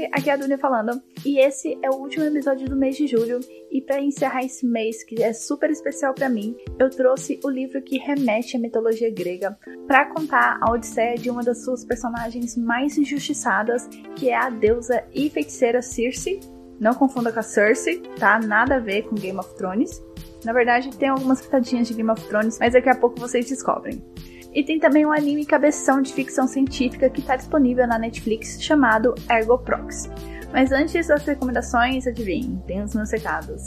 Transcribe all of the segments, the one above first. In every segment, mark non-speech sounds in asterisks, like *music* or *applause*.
gente, aqui é a Dunia falando, e esse é o último episódio do mês de julho, e para encerrar esse mês que é super especial para mim, eu trouxe o livro que remete à mitologia grega para contar a odisseia de uma das suas personagens mais injustiçadas, que é a deusa e feiticeira Circe. Não confunda com a Cersei, tá? Nada a ver com Game of Thrones. Na verdade, tem algumas pitadinhas de Game of Thrones, mas daqui a pouco vocês descobrem. E tem também um anime cabeção de ficção científica que está disponível na Netflix chamado Ergo Prox. Mas antes das recomendações, adivinhem, tem os meus recados.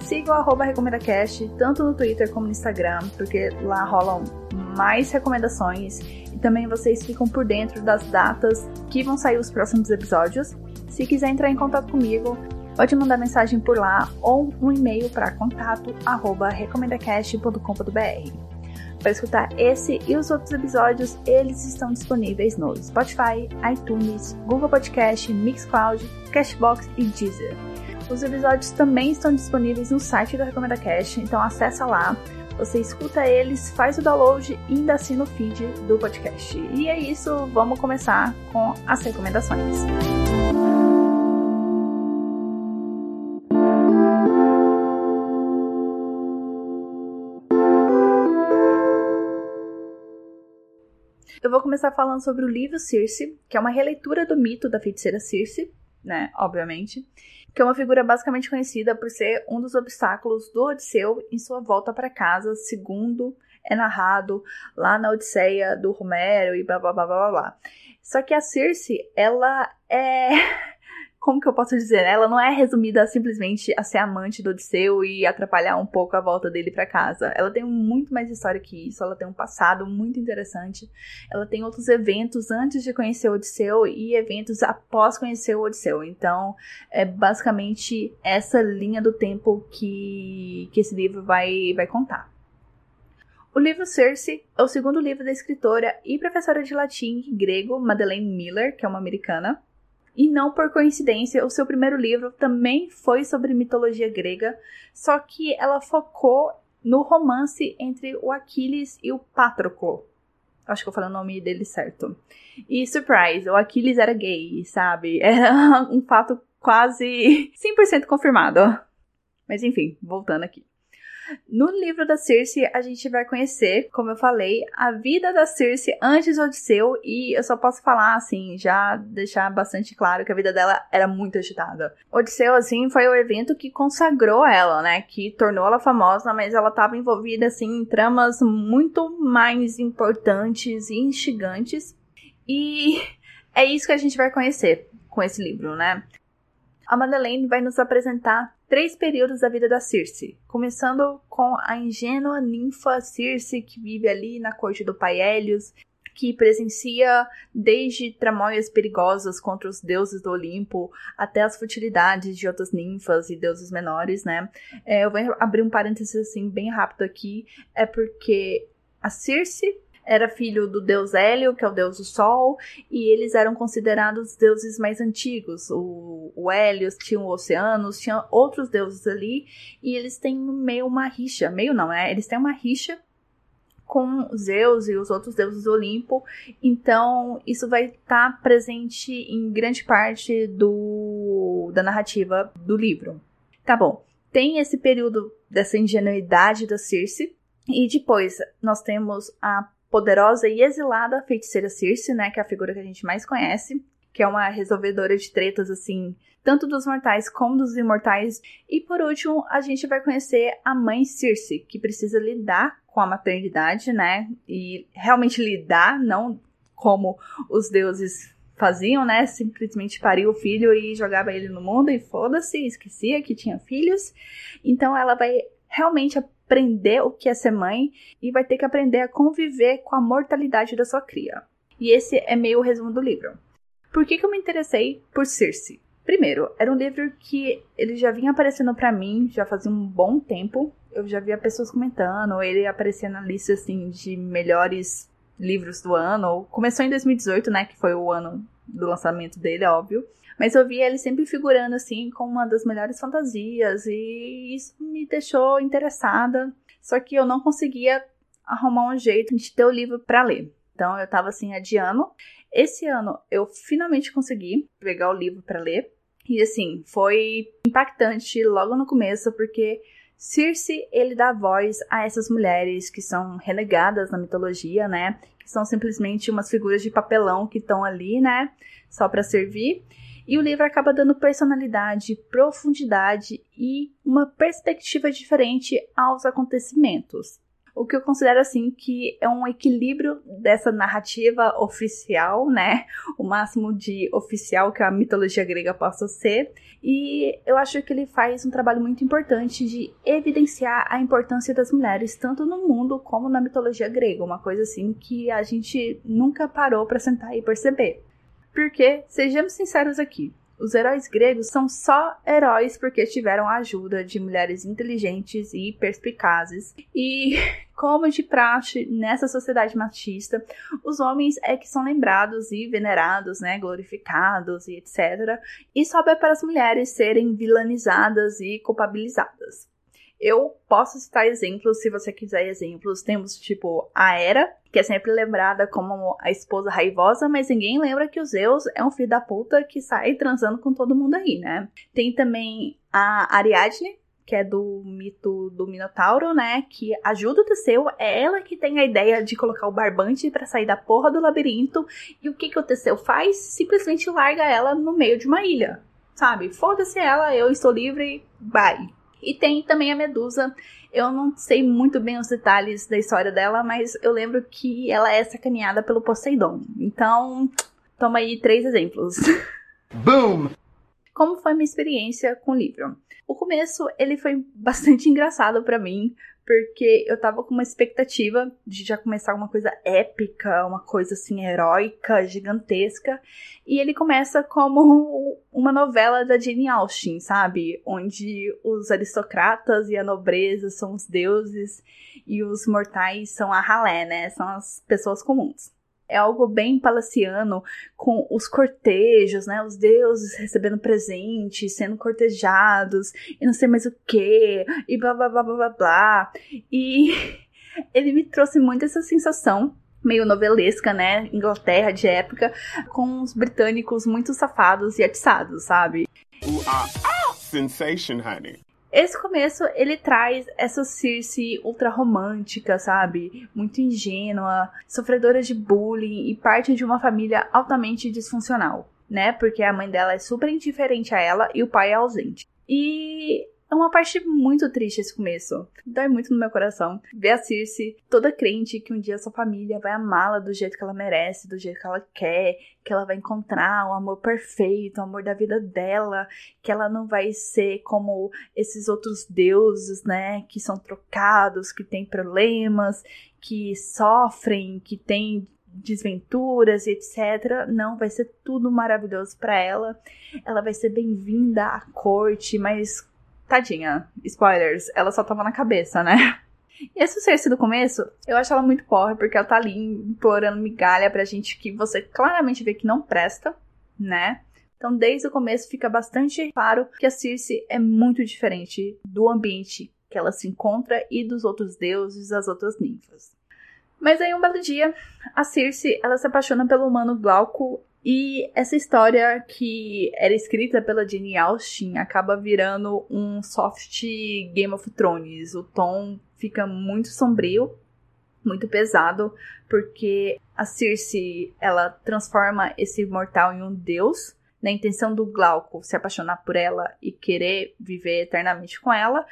Siga o RecomendaCast, tanto no Twitter como no Instagram, porque lá rolam mais recomendações e também vocês ficam por dentro das datas que vão sair os próximos episódios. Se quiser entrar em contato comigo, pode mandar mensagem por lá ou um e-mail para contato@recomendacast.com.br. Para escutar esse e os outros episódios, eles estão disponíveis no Spotify, iTunes, Google Podcast, Mixcloud, Cashbox e Deezer. Os episódios também estão disponíveis no site da Recomenda Cash, então acessa lá, você escuta eles, faz o download e ainda assina o feed do podcast. E é isso, vamos começar com as recomendações. Eu vou começar falando sobre o livro Circe, que é uma releitura do mito da feiticeira Circe, né? Obviamente. Que é uma figura basicamente conhecida por ser um dos obstáculos do Odisseu em sua volta para casa, segundo é narrado lá na Odisseia do Romero e blá blá blá blá blá. Só que a Circe, ela é *laughs* como que eu posso dizer? Ela não é resumida simplesmente a ser amante do Odisseu e atrapalhar um pouco a volta dele para casa. Ela tem muito mais história que isso, ela tem um passado muito interessante. Ela tem outros eventos antes de conhecer o Odisseu e eventos após conhecer o Odisseu. Então, é basicamente essa linha do tempo que, que esse livro vai, vai contar. O livro Circe é o segundo livro da escritora e professora de latim e grego Madeleine Miller, que é uma americana. E não por coincidência, o seu primeiro livro também foi sobre mitologia grega, só que ela focou no romance entre o Aquiles e o Patroclo. Acho que eu falei o nome dele certo. E surprise, o Aquiles era gay, sabe? *laughs* Era um fato quase 100% confirmado. Mas enfim, voltando aqui. No livro da Circe, a gente vai conhecer, como eu falei, a vida da Circe antes do Odisseu, e eu só posso falar, assim, já deixar bastante claro que a vida dela era muito agitada. Odisseu, assim, foi o evento que consagrou ela, né? Que tornou ela famosa, mas ela estava envolvida, assim, em tramas muito mais importantes e instigantes. E é isso que a gente vai conhecer com esse livro, né? A Madeleine vai nos apresentar três períodos da vida da Circe, começando com a ingênua ninfa Circe que vive ali na corte do pai Hélios, que presencia desde tramóias perigosas contra os deuses do Olimpo até as futilidades de outras ninfas e deuses menores, né? É, eu vou abrir um parênteses assim bem rápido aqui, é porque a Circe era filho do deus Hélio, que é o deus do sol, e eles eram considerados deuses mais antigos. O, o tinha o Oceanos, tinha outros deuses ali, e eles têm meio uma rixa, meio não, né? Eles têm uma rixa com Zeus e os outros deuses do Olimpo. Então, isso vai estar tá presente em grande parte do, da narrativa do livro. Tá bom. Tem esse período dessa ingenuidade da Circe. E depois nós temos a poderosa e exilada feiticeira Circe, né, que é a figura que a gente mais conhece, que é uma resolvedora de tretas assim, tanto dos mortais como dos imortais. E por último, a gente vai conhecer a mãe Circe, que precisa lidar com a maternidade, né, e realmente lidar, não como os deuses faziam, né? Simplesmente paria o filho e jogava ele no mundo e foda-se, esquecia que tinha filhos. Então ela vai realmente aprender o que é ser mãe e vai ter que aprender a conviver com a mortalidade da sua cria. E esse é meio o resumo do livro. Por que, que eu me interessei por Circe? Primeiro, era um livro que ele já vinha aparecendo para mim já fazia um bom tempo. Eu já via pessoas comentando, ele aparecia na lista assim de melhores livros do ano. Começou em 2018, né, que foi o ano do lançamento dele, óbvio. Mas eu via ele sempre figurando assim como uma das melhores fantasias e isso me deixou interessada. Só que eu não conseguia arrumar um jeito de ter o livro para ler. Então eu tava assim adiando. Esse ano eu finalmente consegui pegar o livro para ler. E assim, foi impactante logo no começo, porque Circe, ele dá voz a essas mulheres que são renegadas na mitologia, né? Que são simplesmente umas figuras de papelão que estão ali, né? Só para servir. E o livro acaba dando personalidade, profundidade e uma perspectiva diferente aos acontecimentos. O que eu considero assim que é um equilíbrio dessa narrativa oficial, né? O máximo de oficial que a mitologia grega possa ser. E eu acho que ele faz um trabalho muito importante de evidenciar a importância das mulheres tanto no mundo como na mitologia grega, uma coisa assim que a gente nunca parou para sentar e perceber. Porque, sejamos sinceros aqui, os heróis gregos são só heróis porque tiveram a ajuda de mulheres inteligentes e perspicazes. E, *laughs* como de praxe nessa sociedade machista, os homens é que são lembrados e venerados, né, glorificados e etc. E sobe para as mulheres serem vilanizadas e culpabilizadas. Eu posso citar exemplos, se você quiser exemplos. Temos, tipo, a Hera, que é sempre lembrada como a esposa raivosa, mas ninguém lembra que o Zeus é um filho da puta que sai transando com todo mundo aí, né? Tem também a Ariadne, que é do mito do Minotauro, né? Que ajuda o Teseu. É ela que tem a ideia de colocar o barbante para sair da porra do labirinto. E o que, que o Teseu faz? Simplesmente larga ela no meio de uma ilha. Sabe? Foda-se ela, eu estou livre, bye. E tem também a Medusa. Eu não sei muito bem os detalhes da história dela, mas eu lembro que ela é sacaneada pelo Poseidon. Então, toma aí três exemplos. *laughs* Boom! Como foi minha experiência com o livro? O começo, ele foi bastante *laughs* engraçado para mim, porque eu tava com uma expectativa de já começar uma coisa épica, uma coisa assim heróica, gigantesca, e ele começa como *laughs* uma novela da Jane Austen, sabe? Onde os aristocratas e a nobreza são os deuses e os mortais são a ralé, né? São as pessoas comuns. É algo bem palaciano, com os cortejos, né? Os deuses recebendo presentes, sendo cortejados, e não sei mais o que, e blá blá blá blá blá blá. E *laughs* ele me trouxe muito essa sensação meio novelesca, né? Inglaterra de época, com os britânicos muito safados e atiçados, sabe? Sensation, honey. Esse começo, ele traz essa Circe ultra romântica, sabe? Muito ingênua, sofredora de bullying e parte de uma família altamente disfuncional, né? Porque a mãe dela é super indiferente a ela e o pai é ausente. E é uma parte muito triste esse começo. Dói muito no meu coração. Ver a Circe toda crente que um dia sua família vai amá-la do jeito que ela merece, do jeito que ela quer, que ela vai encontrar o amor perfeito, o amor da vida dela, que ela não vai ser como esses outros deuses, né, que são trocados, que têm problemas, que sofrem, que têm desventuras etc. Não, vai ser tudo maravilhoso para ela. Ela vai ser bem-vinda à corte, mas tadinha, spoilers, ela só tava na cabeça, né? E essa Cersei do começo, eu acho ela muito porra, porque ela tá ali implorando migalha pra gente que você claramente vê que não presta, né? Então, desde o começo fica bastante claro que a Circe é muito diferente do ambiente que ela se encontra e dos outros deuses, das outras ninfas. Mas aí um belo dia, a Circe, ela se apaixona pelo humano Glauco e essa história que era escrita pela Jane Austen acaba virando um soft Game of Thrones. O tom fica muito sombrio, muito pesado, porque a Circe, ela transforma esse mortal em um deus, na intenção do Glauco se apaixonar por ela e querer viver eternamente com ela.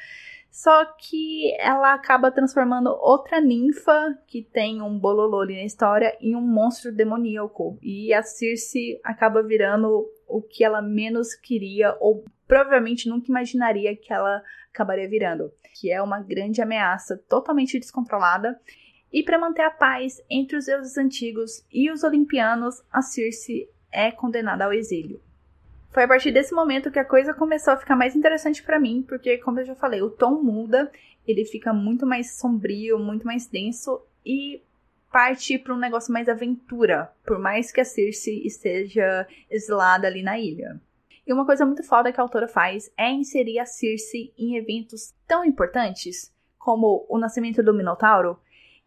Só que ela acaba transformando outra ninfa, que tem um bololô ali na história, em um monstro demoníaco. E a Circe acaba virando o que ela menos queria, ou provavelmente nunca imaginaria que ela acabaria virando. Que é uma grande ameaça totalmente descontrolada. E para manter a paz entre os deuses antigos e os olimpianos, a Circe é condenada ao exílio. Foi a partir desse momento que a coisa começou a ficar mais interessante para mim, porque, como eu já falei, o tom muda, ele fica muito mais sombrio, muito mais denso e parte para um negócio mais aventura, por mais que a Circe esteja exilada ali na ilha. E uma coisa muito foda que a autora faz é inserir a Circe em eventos tão importantes como o nascimento do Minotauro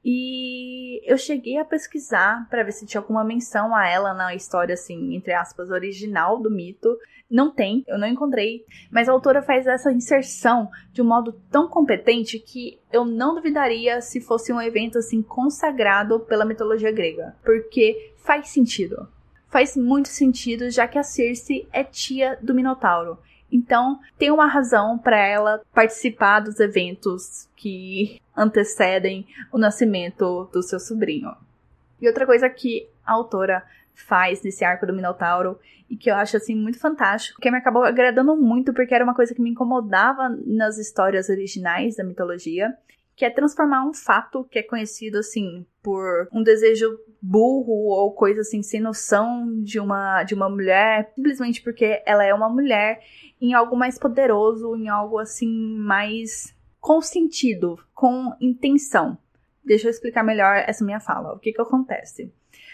E eu cheguei a pesquisar para ver se tinha alguma menção a ela na história, assim, entre aspas, original do mito. Não tem, eu não encontrei. Mas a autora faz essa inserção de um modo tão competente que eu não duvidaria se fosse um evento, assim, consagrado pela mitologia grega. Porque faz sentido. Faz muito sentido, já que a Circe é tia do Minotauro. Então, tem uma razão para ela participar dos eventos que antecedem o nascimento do seu sobrinho. E outra coisa que a autora faz nesse arco do Minotauro e que eu acho assim muito fantástico, que me acabou agradando muito porque era uma coisa que me incomodava nas histórias originais da mitologia, que é transformar um fato que é conhecido assim por um desejo burro ou coisa assim sem noção de uma de uma mulher, simplesmente porque ela é uma mulher, em algo mais poderoso, em algo assim mais com sentido, com intenção. Deixa eu explicar melhor essa minha fala. O que que acontece?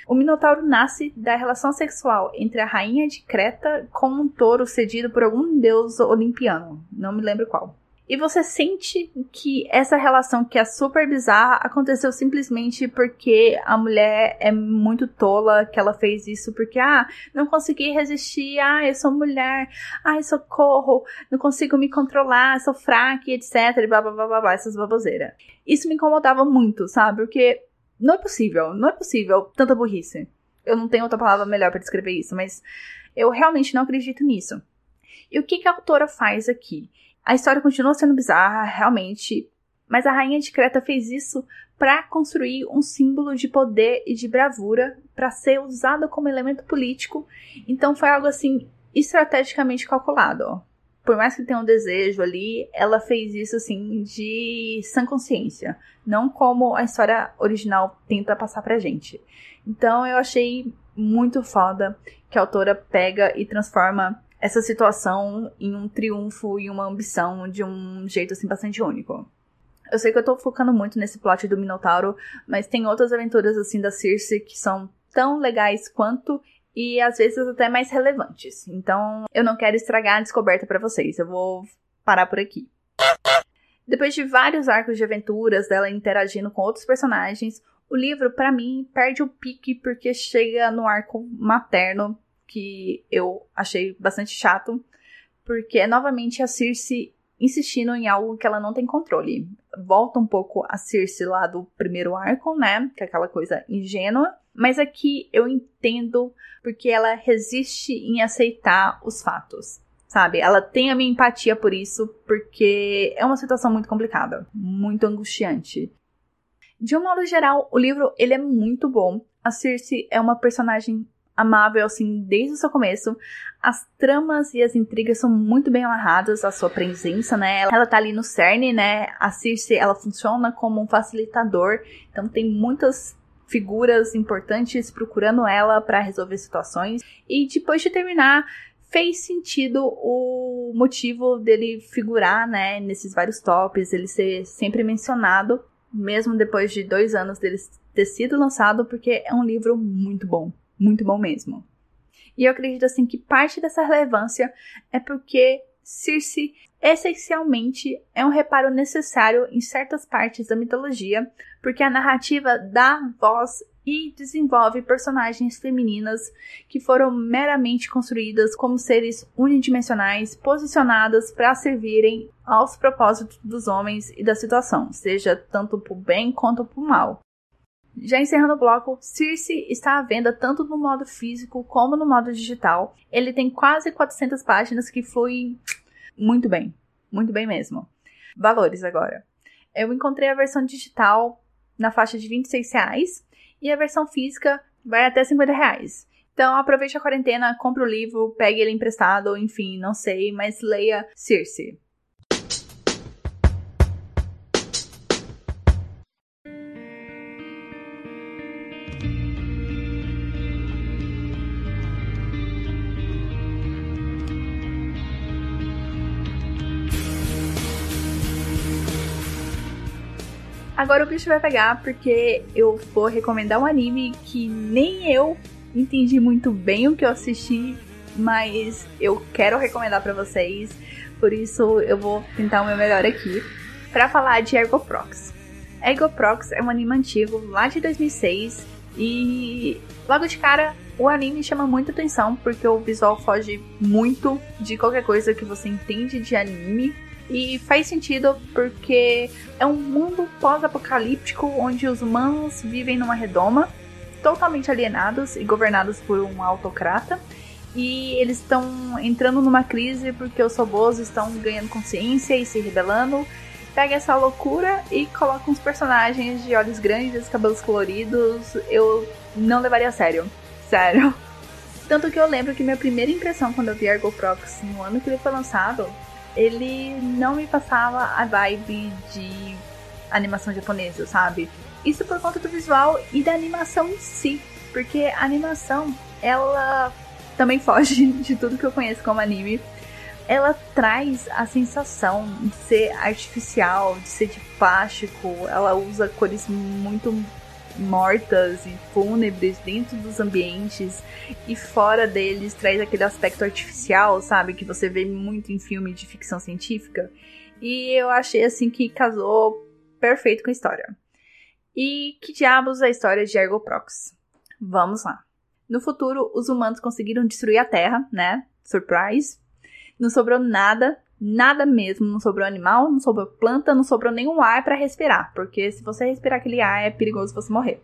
O Minotauro nasce da relação sexual entre a rainha de Creta com um touro cedido por algum deus olimpiano. Não me lembro qual. E você sente que essa relação que é super bizarra aconteceu simplesmente porque a mulher é muito tola, que ela fez isso porque, ah, não consegui resistir, ah, eu sou mulher, ai, socorro, não consigo me controlar, sou fraca, etc, e blá blá blá blá, blá essas baboseiras. Isso me incomodava muito, sabe? Porque não é possível, não é possível tanta burrice. Eu não tenho outra palavra melhor para descrever isso, mas eu realmente não acredito nisso. E o que, que a autora faz aqui? A história continua sendo bizarra, realmente, mas a rainha de Creta fez isso para construir um símbolo de poder e de bravura para ser usado como elemento político. Então foi algo assim estrategicamente calculado. Ó. Por mais que tenha um desejo ali, ela fez isso assim de sã consciência, não como a história original tenta passar pra gente. Então eu achei muito foda que a autora pega e transforma essa situação em um triunfo e uma ambição de um jeito assim bastante único. Eu sei que eu tô focando muito nesse plot do Minotauro, mas tem outras aventuras assim da Circe que são tão legais quanto e às vezes até mais relevantes. Então, eu não quero estragar a descoberta para vocês. Eu vou parar por aqui. Depois de vários arcos de aventuras dela interagindo com outros personagens, o livro, para mim, perde o pique porque chega no arco materno que eu achei bastante chato, porque é novamente a Circe insistindo em algo que ela não tem controle. Volta um pouco a Circe lá do primeiro arco, né? Que é aquela coisa ingênua. Mas aqui eu entendo porque ela resiste em aceitar os fatos. Sabe? Ela tem a minha empatia por isso, porque é uma situação muito complicada, muito angustiante. De um modo geral, o livro ele é muito bom. A Circe é uma personagem amável, assim, desde o seu começo. As tramas e as intrigas são muito bem amarradas à sua presença, né? Ela tá ali no cerne, né? A Circe, ela funciona como um facilitador, então tem muitas figuras importantes procurando ela para resolver situações. E depois de terminar, fez sentido o motivo dele figurar, né, nesses vários tops, ele ser sempre mencionado, mesmo depois de dois anos dele ter sido lançado, porque é um livro muito bom muito bom mesmo. E eu acredito assim que parte dessa relevância é porque Circe essencialmente é um reparo necessário em certas partes da mitologia, porque a narrativa dá voz e desenvolve personagens femininas que foram meramente construídas como seres unidimensionais, posicionadas para servirem aos propósitos dos homens e da situação, seja tanto para o bem quanto para o mal. Já encerrando o bloco, Circe está à venda tanto no modo físico como no modo digital. Ele tem quase 400 páginas que fluem muito bem, muito bem mesmo. Valores agora. Eu encontrei a versão digital na faixa de 26 reais e a versão física vai até 50 reais. Então aproveite a quarentena, compre o livro, pegue ele emprestado, enfim, não sei, mas leia Circe. Agora o bicho vai pegar porque eu vou recomendar um anime que nem eu entendi muito bem o que eu assisti, mas eu quero recomendar para vocês. Por isso eu vou tentar o meu melhor aqui para falar de Ergo Prox. Ego Prox é um anime antigo, lá de 2006, e logo de cara o anime chama muita atenção porque o visual foge muito de qualquer coisa que você entende de anime. E faz sentido porque é um mundo pós-apocalíptico onde os humanos vivem numa redoma, totalmente alienados e governados por um autocrata. E eles estão entrando numa crise porque os robôs estão ganhando consciência e se rebelando. Pega essa loucura e coloca uns personagens de olhos grandes, cabelos coloridos. Eu não levaria a sério. Sério. *laughs* Tanto que eu lembro que minha primeira impressão quando eu vi Argo Prox no ano que ele foi lançado ele não me passava a vibe de animação japonesa, sabe? Isso por conta do visual e da animação em si, porque a animação, ela também *laughs* foge de tudo que eu conheço como anime. Ela traz a sensação de ser artificial, de ser de plástico, ela usa cores muito mortas e fúnebres dentro dos ambientes e fora deles traz aquele aspecto artificial, sabe, que você vê muito em filme de ficção científica. E eu achei assim que casou perfeito com a história. E que diabos a história de Ergo Prox? Vamos lá. No futuro, os humanos conseguiram destruir a Terra, né? Surprise. Não sobrou nada Nada mesmo, não sobrou animal, não sobrou planta, não sobrou nenhum ar para respirar, porque se você respirar aquele ar é perigoso você morrer.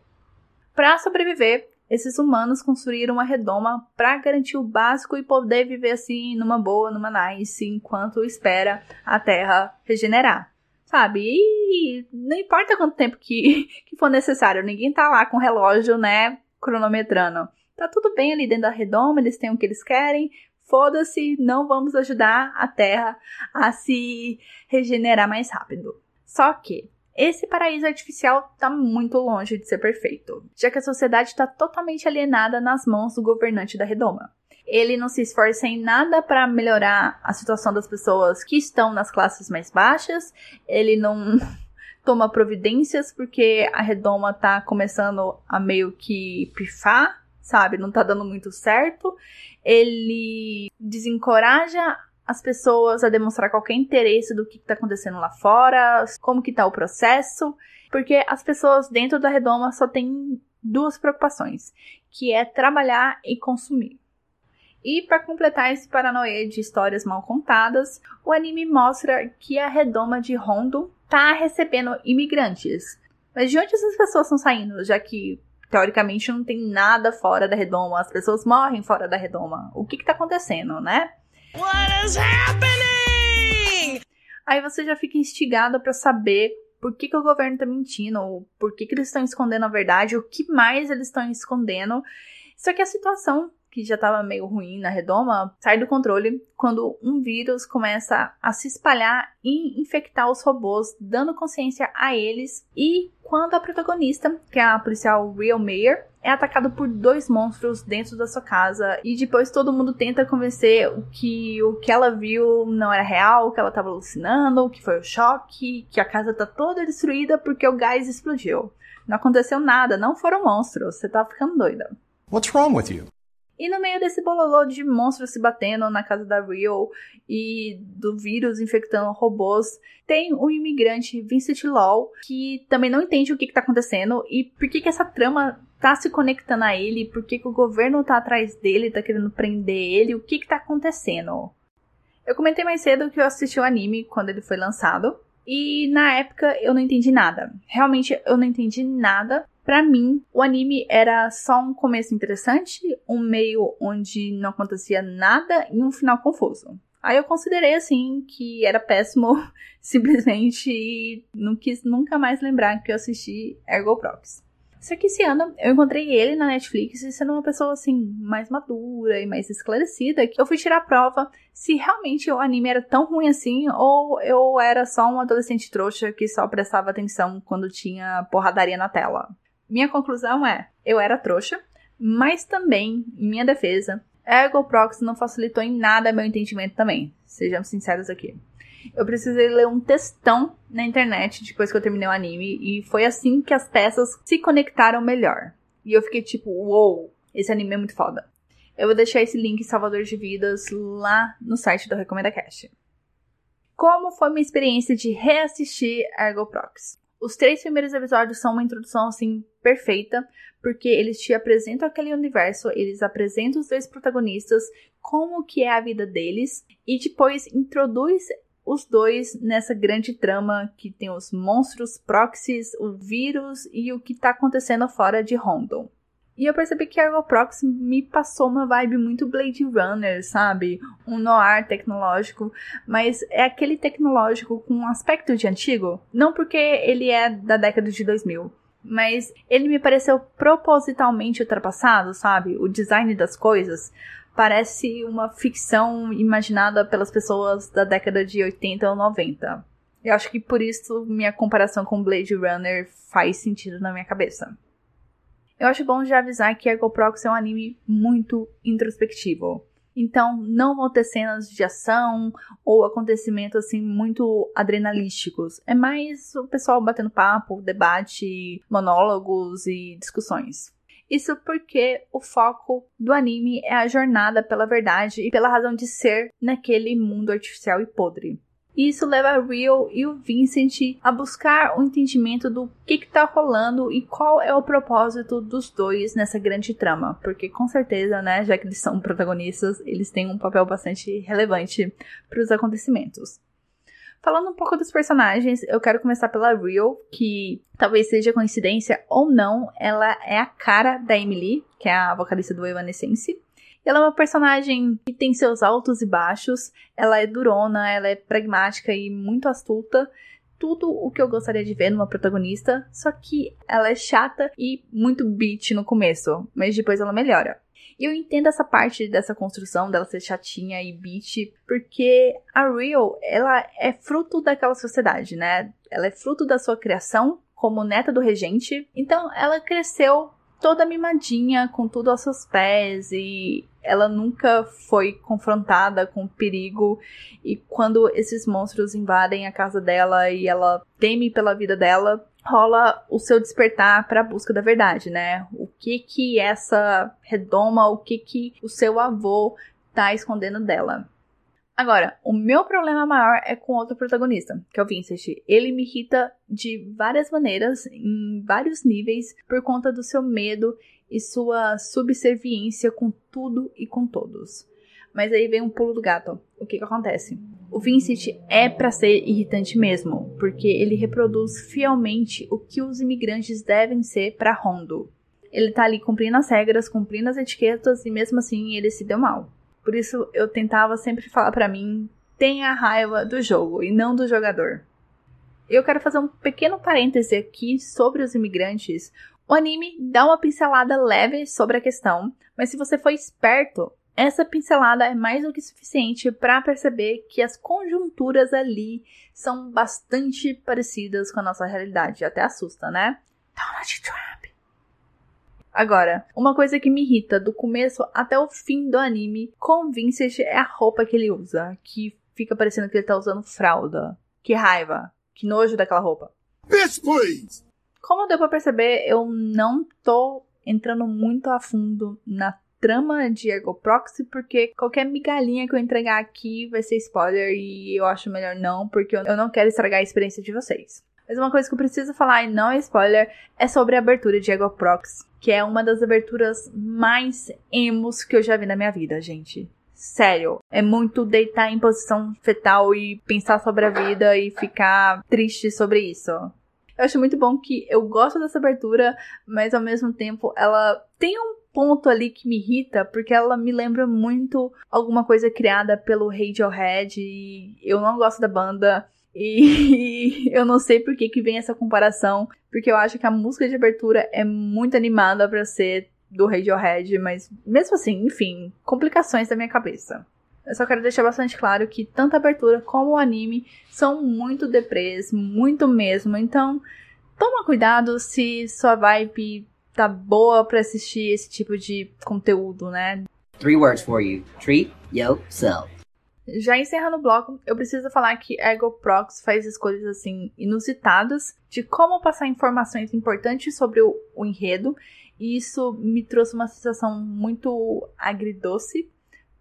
Para sobreviver, esses humanos construíram uma redoma para garantir o básico e poder viver assim numa boa, numa nice, enquanto espera a Terra regenerar. Sabe? E não importa quanto tempo que, *laughs* que for necessário, ninguém tá lá com relógio, né, cronometrando. Tá tudo bem ali dentro da redoma, eles têm o que eles querem, foda-se, não vamos ajudar a Terra a se regenerar mais rápido. Só que esse paraíso artificial está muito longe de ser perfeito, já que a sociedade está totalmente alienada nas mãos do governante da Redoma. Ele não se esforça em nada para melhorar a situação das pessoas que estão nas classes mais baixas, ele não *laughs* toma providências porque a Redoma está começando a meio que pifar, sabe? Não tá dando muito certo. Ele desencoraja as pessoas a demonstrar qualquer interesse do que está acontecendo lá fora, como que tá o processo, porque as pessoas dentro da redoma só têm duas preocupações, que é trabalhar e consumir. E para completar esse paranoia de histórias mal contadas, o anime mostra que a redoma de Rondo tá recebendo imigrantes. Mas de onde essas pessoas estão saindo, já que teoricamente não tem nada fora da redoma, as pessoas morrem fora da redoma. O que que tá acontecendo, né? What is happening? Aí você já fica instigado para saber por que, que o governo tá mentindo, ou por que, que eles estão escondendo a verdade, o que mais eles estão escondendo. Só que a situação que já estava meio ruim na redoma, sai do controle quando um vírus começa a se espalhar e infectar os robôs, dando consciência a eles. E quando a protagonista, que é a policial Real Mayer, é atacado por dois monstros dentro da sua casa e depois todo mundo tenta convencer que o que ela viu não era real, que ela estava alucinando, que foi o choque, que a casa tá toda destruída porque o gás explodiu. Não aconteceu nada, não foram monstros, você tá ficando doida. What's wrong with you? E no meio desse bololô de monstros se batendo na casa da Real e do vírus infectando robôs, tem um imigrante, Vincent Law, que também não entende o que, está acontecendo e por que, que essa trama tá se conectando a ele, por que, que o governo tá atrás dele, tá querendo prender ele, o que, está acontecendo. Eu comentei mais cedo que eu assisti o anime quando ele foi lançado. E na época eu não entendi nada. Realmente eu não entendi nada. Para mim, o anime era só um começo interessante, um meio onde não acontecia nada e um final confuso. Aí eu considerei assim que era péssimo, *laughs* simplesmente e não quis nunca mais lembrar que eu assisti Ergo Prox. Só que esse ano eu encontrei ele na Netflix e sendo uma pessoa assim, mais madura e mais esclarecida, que eu fui tirar a prova se realmente o anime era tão ruim assim ou eu era só um adolescente trouxa que só prestava atenção quando tinha porradaria na tela. Minha conclusão é: eu era trouxa, mas também, em minha defesa, Ergo Proxy não facilitou em nada meu entendimento também. Sejamos sinceros aqui. Eu precisei ler um textão na internet depois que eu terminei o anime, e foi assim que as peças se conectaram melhor. E eu fiquei tipo, uou, wow, esse anime é muito foda. Eu vou deixar esse link Salvador de Vidas lá no site do Recomenda Cast. Como foi minha experiência de reassistir Ergo Prox? Os três primeiros episódios são uma introdução assim perfeita, porque eles te apresentam aquele universo, eles apresentam os dois protagonistas, como que é a vida deles e depois introduz os dois nessa grande trama que tem os monstros, proxies, o vírus e o que tá acontecendo fora de Rondon. E eu percebi que Ergo Proxy me passou uma vibe muito Blade Runner, sabe? Um noir tecnológico, mas é aquele tecnológico com um aspecto de antigo. Não porque ele é da década de 2000, mas ele me pareceu propositalmente ultrapassado, sabe? O design das coisas parece uma ficção imaginada pelas pessoas da década de 80 ou 90. Eu acho que por isso minha comparação com Blade Runner faz sentido na minha cabeça. Eu acho bom já avisar que Ergo Proxy é um anime muito introspectivo. Então, não vão ter cenas de ação ou acontecimentos assim muito adrenalísticos. É mais o pessoal batendo papo, debate, monólogos e discussões. Isso porque o foco do anime é a jornada pela verdade e pela razão de ser naquele mundo artificial e podre. E isso leva Rio e o Vincent a buscar o entendimento do que está rolando e qual é o propósito dos dois nessa grande trama. Porque com certeza, né, já que eles são protagonistas, eles têm um papel bastante relevante para os acontecimentos. Falando um pouco dos personagens, eu quero começar pela Rio, que talvez seja coincidência ou não, ela é a cara da Emily, que é a vocalista do Evanescence. Ela é uma personagem que tem seus altos e baixos, ela é durona, ela é pragmática e muito astuta. Tudo o que eu gostaria de ver numa protagonista, só que ela é chata e muito bitch no começo, mas depois ela melhora. E eu entendo essa parte dessa construção dela ser chatinha e bitch, porque a Rio, ela é fruto daquela sociedade, né? Ela é fruto da sua criação como neta do regente. Então ela cresceu toda mimadinha, com tudo aos seus pés e ela nunca foi confrontada com perigo e quando esses monstros invadem a casa dela e ela teme pela vida dela, rola o seu despertar para a busca da verdade, né? O que que essa redoma, o que que o seu avô tá escondendo dela. Agora, o meu problema maior é com outro protagonista, que é o Vincent. Ele me irrita de várias maneiras, em vários níveis, por conta do seu medo e sua subserviência com tudo e com todos. Mas aí vem um pulo do gato. O que que acontece? O Vincent é para ser irritante mesmo, porque ele reproduz fielmente o que os imigrantes devem ser para Rondo. Ele tá ali cumprindo as regras, cumprindo as etiquetas e mesmo assim ele se deu mal. Por isso eu tentava sempre falar para mim: tenha raiva do jogo e não do jogador. Eu quero fazer um pequeno parêntese aqui sobre os imigrantes. O anime dá uma pincelada leve sobre a questão, mas se você for esperto, essa pincelada é mais do que suficiente para perceber que as conjunturas ali são bastante parecidas com a nossa realidade. Até assusta, né? Donald Trump. Agora, uma coisa que me irrita do começo até o fim do anime com Vincent é a roupa que ele usa, que fica parecendo que ele tá usando fralda. Que raiva, que nojo daquela roupa. Bitch, please! Como deu pra perceber, eu não tô entrando muito a fundo na trama de Ergo Proxy, porque qualquer migalhinha que eu entregar aqui vai ser spoiler e eu acho melhor não, porque eu não quero estragar a experiência de vocês. Mas uma coisa que eu preciso falar e não é spoiler é sobre a abertura de Ergo Proxy, que é uma das aberturas mais emos que eu já vi na minha vida, gente. Sério, é muito deitar em posição fetal e pensar sobre a vida e ficar triste sobre isso. Eu acho muito bom que eu gosto dessa abertura, mas ao mesmo tempo ela tem um ponto ali que me irrita, porque ela me lembra muito alguma coisa criada pelo Radiohead e eu não gosto da banda. E *laughs* eu não sei por que, que vem essa comparação, porque eu acho que a música de abertura é muito animada para ser do Radiohead, mas mesmo assim, enfim, complicações da minha cabeça. Eu só quero deixar bastante claro que tanto a abertura como o anime são muito deprês, muito mesmo. Então, toma cuidado se sua vibe tá boa para assistir esse tipo de conteúdo, né? Three words for you. Treat yourself. Já encerrando o bloco, eu preciso falar que Ego Prox faz escolhas assim inusitadas de como passar informações importantes sobre o, o enredo, e isso me trouxe uma sensação muito agridoce,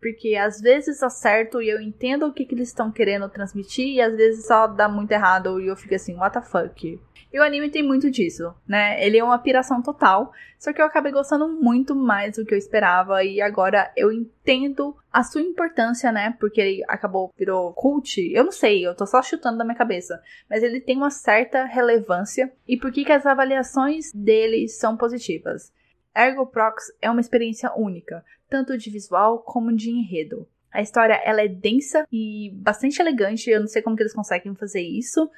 porque às vezes acerto e eu entendo o que, que eles estão querendo transmitir, e às vezes só dá muito errado e eu fico assim, what the fuck? E o anime tem muito disso, né? Ele é uma piração total, só que eu acabei gostando muito mais do que eu esperava e agora eu entendo a sua importância, né? Porque ele acabou virou cult. Eu não sei, eu tô só chutando da minha cabeça, mas ele tem uma certa relevância e por que que as avaliações dele são positivas. Ergo Prox é uma experiência única, tanto de visual como de enredo. A história ela é densa e bastante elegante, eu não sei como que eles conseguem fazer isso.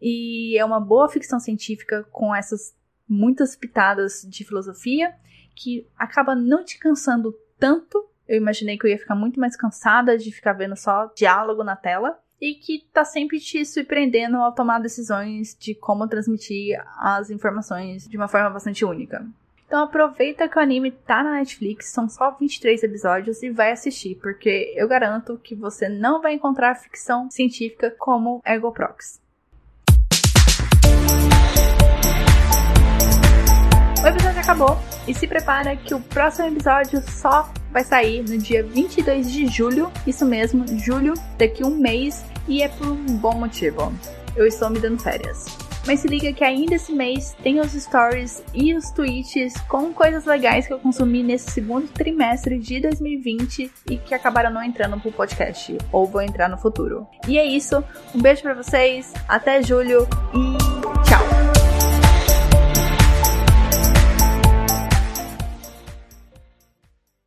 E é uma boa ficção científica com essas muitas pitadas de filosofia que acaba não te cansando tanto. Eu imaginei que eu ia ficar muito mais cansada de ficar vendo só diálogo na tela e que tá sempre te surpreendendo ao tomar decisões de como transmitir as informações de uma forma bastante única. Então aproveita que o anime tá na Netflix, são só 23 episódios e vai assistir, porque eu garanto que você não vai encontrar ficção científica como Ergoprox. O episódio acabou e se prepara que o próximo episódio só vai sair no dia 22 de julho, isso mesmo, julho, daqui um mês, e é por um bom motivo. Eu estou me dando férias. Mas se liga que ainda esse mês tem os stories e os tweets com coisas legais que eu consumi nesse segundo trimestre de 2020 e que acabaram não entrando pro podcast ou vão entrar no futuro. E é isso. Um beijo para vocês. Até julho e